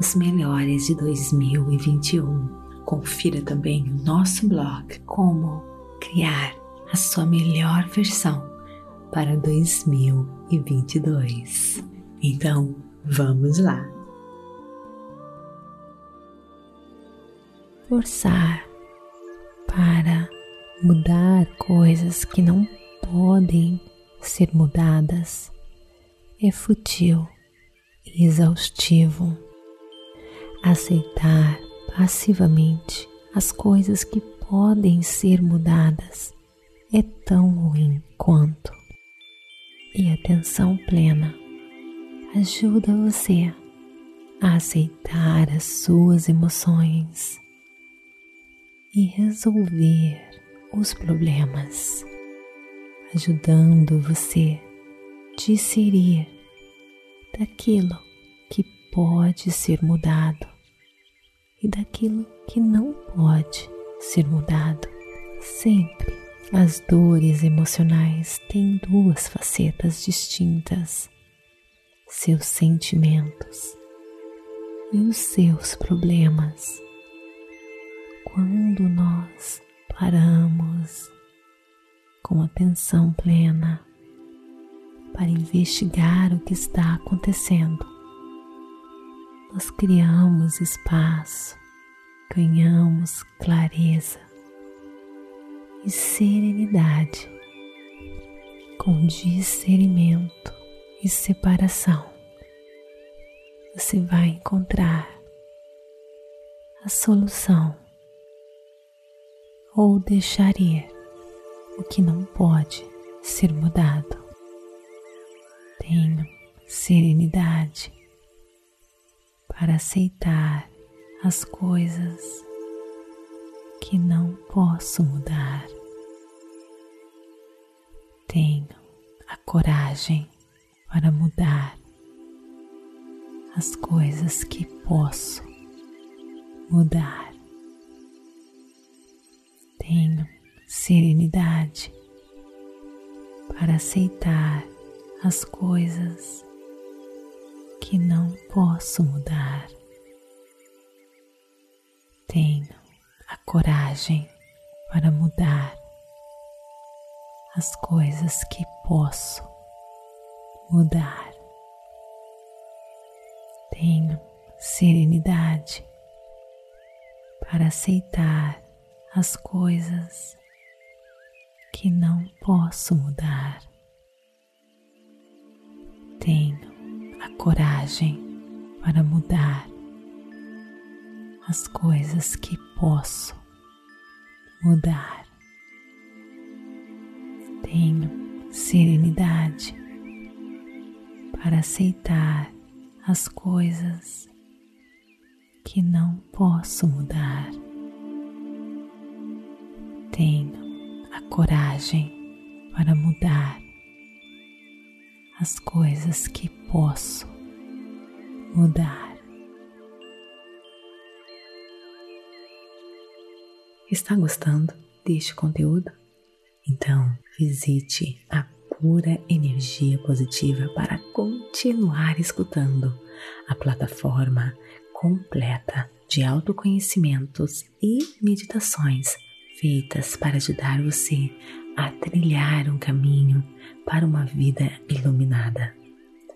os melhores de 2021. Confira também o nosso blog Como Criar a Sua Melhor Versão para 2022. Então, vamos lá! Forçar para mudar coisas que não podem ser mudadas é fútil e exaustivo aceitar passivamente as coisas que podem ser mudadas é tão ruim quanto. E atenção plena ajuda você a aceitar as suas emoções e resolver os problemas, ajudando você a discernir daquilo que pode ser mudado e daquilo que não pode ser mudado. Sempre as dores emocionais têm duas facetas distintas: seus sentimentos e os seus problemas. Quando nós paramos com atenção plena para investigar o que está acontecendo, nós criamos espaço, ganhamos clareza e serenidade com discernimento e separação. Você vai encontrar a solução ou deixar ir o que não pode ser mudado. Tenha serenidade para aceitar as coisas que não posso mudar. Tenho a coragem para mudar as coisas que posso mudar. Tenho serenidade para aceitar as coisas que não posso mudar. Tenho a coragem para mudar as coisas que posso mudar. Tenho serenidade para aceitar as coisas que não posso mudar. Tenho coragem para mudar as coisas que posso mudar. Tenho serenidade para aceitar as coisas que não posso mudar. Tenho a coragem para mudar as coisas que posso mudar. Está gostando deste conteúdo? Então visite a Pura Energia Positiva para continuar escutando a plataforma completa de autoconhecimentos e meditações feitas para ajudar você a trilhar um caminho para uma vida iluminada.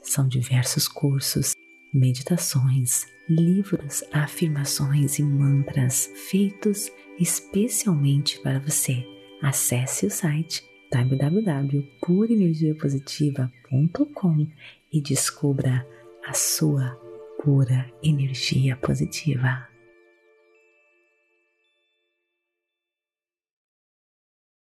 São diversos cursos, meditações, livros, afirmações e mantras feitos especialmente para você. Acesse o site www.purenergiapositiva.com e descubra a sua pura energia positiva.